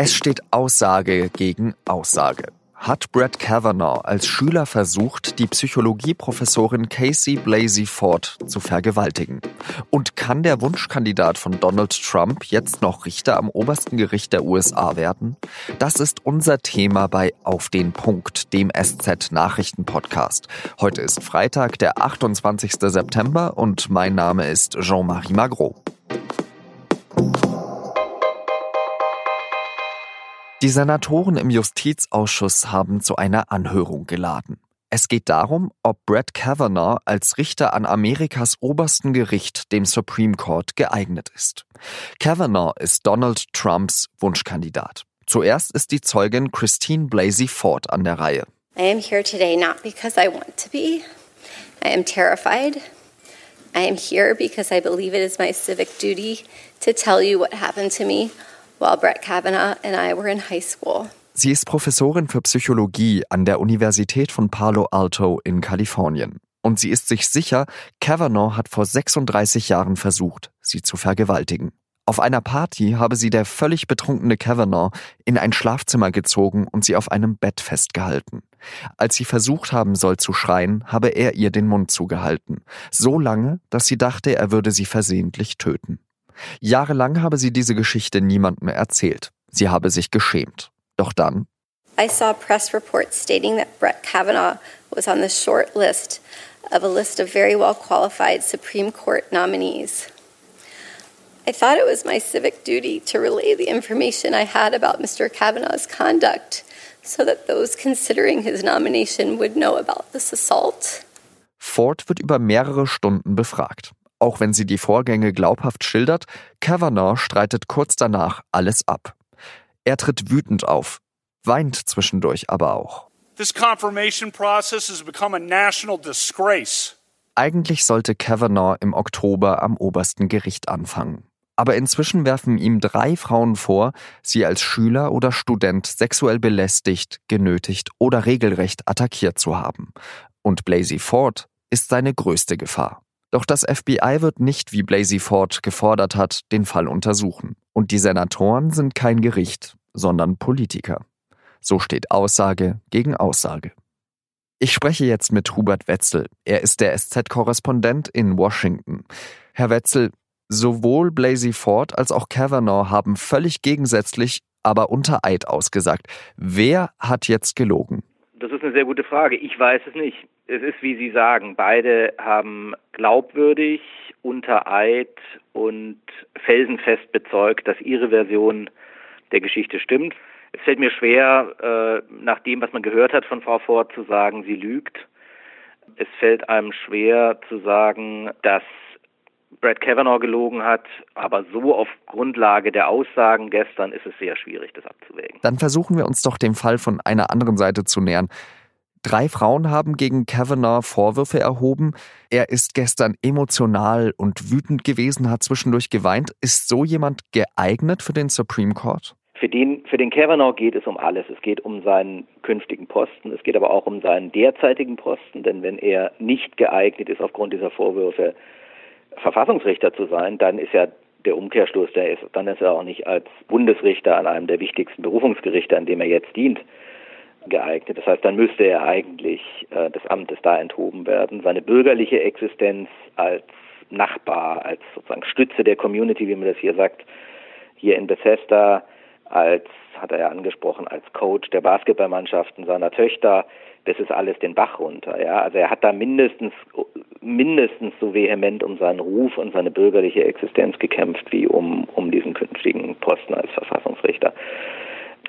Es steht Aussage gegen Aussage. Hat Brett Kavanaugh als Schüler versucht, die Psychologieprofessorin Casey Blasey Ford zu vergewaltigen? Und kann der Wunschkandidat von Donald Trump jetzt noch Richter am obersten Gericht der USA werden? Das ist unser Thema bei Auf den Punkt, dem SZ Nachrichten Podcast. Heute ist Freitag, der 28. September und mein Name ist Jean-Marie Magro. Die Senatoren im Justizausschuss haben zu einer Anhörung geladen. Es geht darum, ob Brett Kavanaugh als Richter an Amerikas obersten Gericht, dem Supreme Court, geeignet ist. Kavanaugh ist Donald Trumps Wunschkandidat. Zuerst ist die Zeugin Christine Blasey Ford an der Reihe. I am here today not because I want to be. I am terrified. I am here because I believe it is my civic duty to tell you what happened to me while Brett Kavanaugh and I were in high school. Sie ist Professorin für Psychologie an der Universität von Palo Alto in Kalifornien. Und sie ist sich sicher, Kavanaugh hat vor 36 Jahren versucht, sie zu vergewaltigen. Auf einer Party habe sie der völlig betrunkene Kavanaugh in ein Schlafzimmer gezogen und sie auf einem Bett festgehalten. Als sie versucht haben soll zu schreien, habe er ihr den Mund zugehalten. So lange, dass sie dachte, er würde sie versehentlich töten. Jahrelang habe sie diese Geschichte niemandem erzählt. Sie habe sich geschämt. Doch dann. I saw press reports stating that Brett Kavanaugh was on the short list of a list of very well qualified Supreme Court nominees. I thought it was my civic duty to relay the information I had about Mr. Kavanaugh's conduct so that those considering his nomination would know about this assault. Ford wird über mehrere Stunden befragt. Auch wenn sie die Vorgänge glaubhaft schildert, Kavanaugh streitet kurz danach alles ab. Er tritt wütend auf, weint zwischendurch aber auch. This confirmation process has become a national disgrace. Eigentlich sollte Kavanaugh im Oktober am obersten Gericht anfangen. Aber inzwischen werfen ihm drei Frauen vor, sie als Schüler oder Student sexuell belästigt, genötigt oder regelrecht attackiert zu haben. Und Blasey Ford ist seine größte Gefahr. Doch das FBI wird nicht, wie Blasey Ford gefordert hat, den Fall untersuchen. Und die Senatoren sind kein Gericht, sondern Politiker. So steht Aussage gegen Aussage. Ich spreche jetzt mit Hubert Wetzel. Er ist der SZ-Korrespondent in Washington. Herr Wetzel, sowohl Blasey Ford als auch Kavanaugh haben völlig gegensätzlich, aber unter Eid ausgesagt. Wer hat jetzt gelogen? Das ist eine sehr gute Frage. Ich weiß es nicht es ist, wie Sie sagen, beide haben glaubwürdig, unter Eid und felsenfest bezeugt, dass ihre Version der Geschichte stimmt. Es fällt mir schwer, äh, nach dem, was man gehört hat von Frau Ford, zu sagen, sie lügt. Es fällt einem schwer zu sagen, dass Brad Kavanaugh gelogen hat, aber so auf Grundlage der Aussagen gestern ist es sehr schwierig, das abzuwägen. Dann versuchen wir uns doch dem Fall von einer anderen Seite zu nähern. Drei Frauen haben gegen Kavanaugh Vorwürfe erhoben. Er ist gestern emotional und wütend gewesen, hat zwischendurch geweint. Ist so jemand geeignet für den Supreme Court? Für den, für den Kavanaugh geht es um alles. Es geht um seinen künftigen Posten. Es geht aber auch um seinen derzeitigen Posten. Denn wenn er nicht geeignet ist, aufgrund dieser Vorwürfe Verfassungsrichter zu sein, dann ist ja der Umkehrschluss, der ist, dann ist er auch nicht als Bundesrichter an einem der wichtigsten Berufungsgerichte, an dem er jetzt dient, geeignet. Das heißt, dann müsste er eigentlich äh, des Amtes da enthoben werden. Seine bürgerliche Existenz als Nachbar, als sozusagen Stütze der Community, wie man das hier sagt, hier in Bethesda, als, hat er ja angesprochen, als Coach der Basketballmannschaften seiner Töchter, das ist alles den Bach runter. Ja? Also er hat da mindestens, mindestens so vehement um seinen Ruf und seine bürgerliche Existenz gekämpft, wie um, um diesen künftigen Posten als Verfassungsrichter.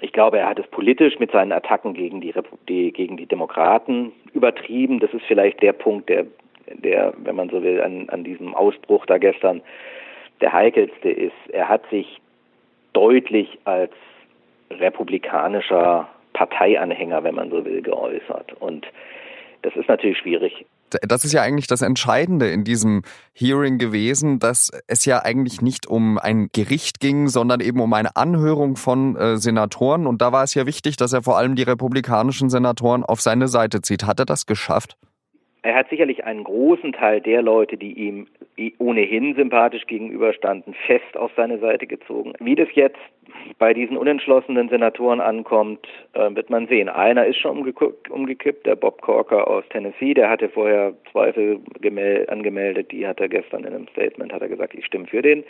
Ich glaube, er hat es politisch mit seinen Attacken gegen die, die, gegen die Demokraten übertrieben. Das ist vielleicht der Punkt, der, der wenn man so will, an, an diesem Ausbruch da gestern der heikelste ist. Er hat sich deutlich als republikanischer Parteianhänger, wenn man so will, geäußert. Und das ist natürlich schwierig das ist ja eigentlich das Entscheidende in diesem Hearing gewesen, dass es ja eigentlich nicht um ein Gericht ging, sondern eben um eine Anhörung von äh, Senatoren. Und da war es ja wichtig, dass er vor allem die republikanischen Senatoren auf seine Seite zieht. Hat er das geschafft? Er hat sicherlich einen großen Teil der Leute, die ihm ohnehin sympathisch gegenüberstanden, fest auf seine Seite gezogen. Wie das jetzt bei diesen unentschlossenen Senatoren ankommt, äh, wird man sehen. Einer ist schon umgekippt, der Bob Corker aus Tennessee, der hatte vorher Zweifel angemeldet, die hat er gestern in einem Statement, hat er gesagt, ich stimme für den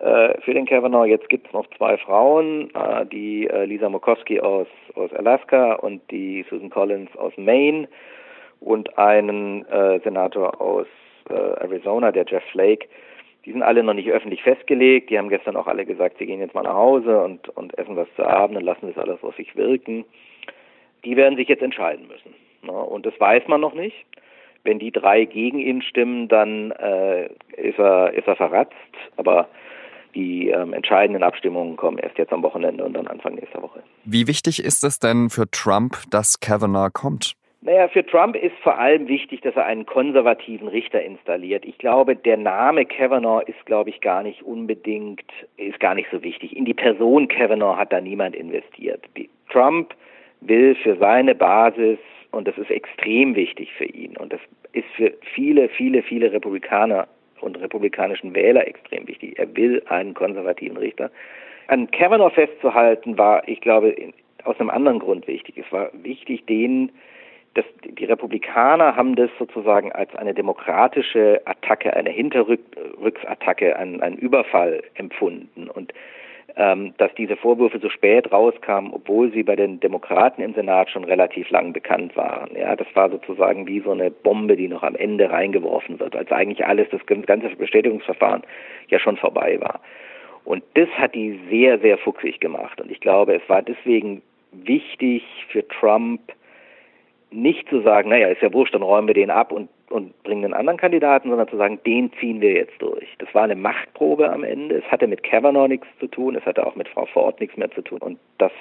äh, für den Kavanaugh. Jetzt gibt es noch zwei Frauen, äh, die Lisa Murkowski aus, aus Alaska und die Susan Collins aus Maine und einen Senator aus Arizona, der Jeff Flake. Die sind alle noch nicht öffentlich festgelegt. Die haben gestern auch alle gesagt, sie gehen jetzt mal nach Hause und, und essen was zu Abend und lassen das alles auf sich wirken. Die werden sich jetzt entscheiden müssen. Ne? Und das weiß man noch nicht. Wenn die drei gegen ihn stimmen, dann äh, ist, er, ist er verratzt. Aber die ähm, entscheidenden Abstimmungen kommen erst jetzt am Wochenende und dann Anfang nächster Woche. Wie wichtig ist es denn für Trump, dass Kavanaugh kommt? Naja, für Trump ist vor allem wichtig, dass er einen konservativen Richter installiert. Ich glaube, der Name Kavanaugh ist, glaube ich, gar nicht unbedingt, ist gar nicht so wichtig. In die Person Kavanaugh hat da niemand investiert. Trump will für seine Basis, und das ist extrem wichtig für ihn, und das ist für viele, viele, viele Republikaner und republikanischen Wähler extrem wichtig. Er will einen konservativen Richter. An Kavanaugh festzuhalten war, ich glaube, aus einem anderen Grund wichtig. Es war wichtig, den das, die Republikaner haben das sozusagen als eine demokratische Attacke, eine Hinterrücksattacke, einen, einen Überfall empfunden. Und ähm, dass diese Vorwürfe so spät rauskamen, obwohl sie bei den Demokraten im Senat schon relativ lang bekannt waren. Ja, das war sozusagen wie so eine Bombe, die noch am Ende reingeworfen wird, als eigentlich alles, das ganze Bestätigungsverfahren ja schon vorbei war. Und das hat die sehr, sehr fuchsig gemacht. Und ich glaube, es war deswegen wichtig für Trump, nicht zu sagen, naja, ist ja wurscht, dann räumen wir den ab und, und bringen einen anderen Kandidaten, sondern zu sagen, den ziehen wir jetzt durch. Das war eine Machtprobe am Ende. Es hatte mit Kavanaugh nichts zu tun, es hatte auch mit Frau Ford nichts mehr zu tun. Und das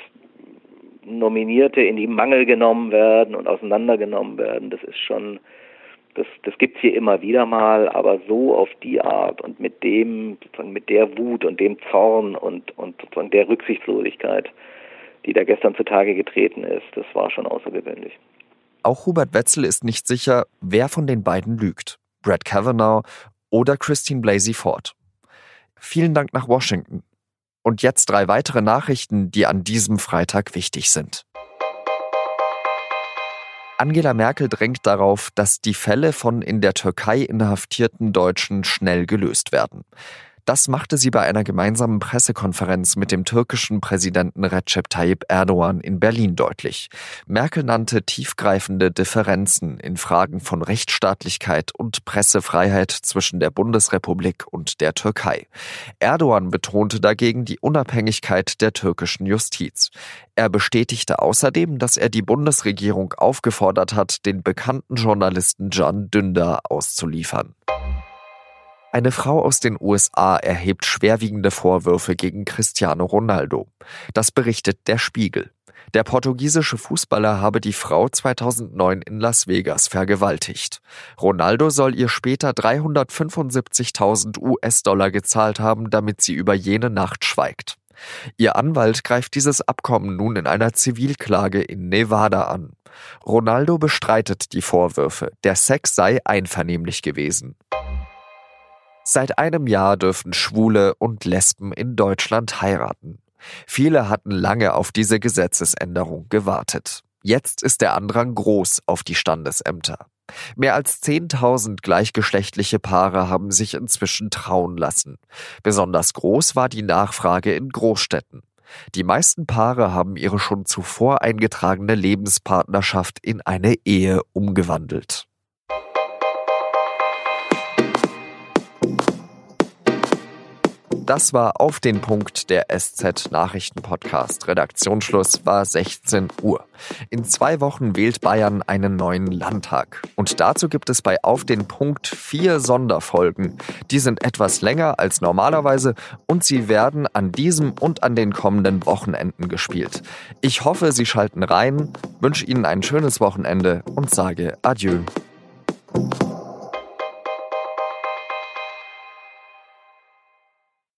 Nominierte in die Mangel genommen werden und auseinandergenommen werden, das ist schon, das, das gibt's hier immer wieder mal, aber so auf die Art und mit dem, sozusagen mit der Wut und dem Zorn und, und sozusagen der Rücksichtslosigkeit, die da gestern zutage getreten ist, das war schon außergewöhnlich. Auch Hubert Wetzel ist nicht sicher, wer von den beiden lügt. Brad Kavanaugh oder Christine Blasey Ford. Vielen Dank nach Washington. Und jetzt drei weitere Nachrichten, die an diesem Freitag wichtig sind. Angela Merkel drängt darauf, dass die Fälle von in der Türkei inhaftierten Deutschen schnell gelöst werden. Das machte sie bei einer gemeinsamen Pressekonferenz mit dem türkischen Präsidenten Recep Tayyip Erdogan in Berlin deutlich. Merkel nannte tiefgreifende Differenzen in Fragen von Rechtsstaatlichkeit und Pressefreiheit zwischen der Bundesrepublik und der Türkei. Erdogan betonte dagegen die Unabhängigkeit der türkischen Justiz. Er bestätigte außerdem, dass er die Bundesregierung aufgefordert hat, den bekannten Journalisten Can Dündar auszuliefern. Eine Frau aus den USA erhebt schwerwiegende Vorwürfe gegen Cristiano Ronaldo. Das berichtet der Spiegel. Der portugiesische Fußballer habe die Frau 2009 in Las Vegas vergewaltigt. Ronaldo soll ihr später 375.000 US-Dollar gezahlt haben, damit sie über jene Nacht schweigt. Ihr Anwalt greift dieses Abkommen nun in einer Zivilklage in Nevada an. Ronaldo bestreitet die Vorwürfe, der Sex sei einvernehmlich gewesen. Seit einem Jahr dürfen Schwule und Lesben in Deutschland heiraten. Viele hatten lange auf diese Gesetzesänderung gewartet. Jetzt ist der Andrang groß auf die Standesämter. Mehr als 10.000 gleichgeschlechtliche Paare haben sich inzwischen trauen lassen. Besonders groß war die Nachfrage in Großstädten. Die meisten Paare haben ihre schon zuvor eingetragene Lebenspartnerschaft in eine Ehe umgewandelt. Das war auf den Punkt der SZ Nachrichten Podcast. Redaktionsschluss war 16 Uhr. In zwei Wochen wählt Bayern einen neuen Landtag. Und dazu gibt es bei Auf den Punkt vier Sonderfolgen. Die sind etwas länger als normalerweise und sie werden an diesem und an den kommenden Wochenenden gespielt. Ich hoffe, Sie schalten rein, wünsche Ihnen ein schönes Wochenende und sage Adieu.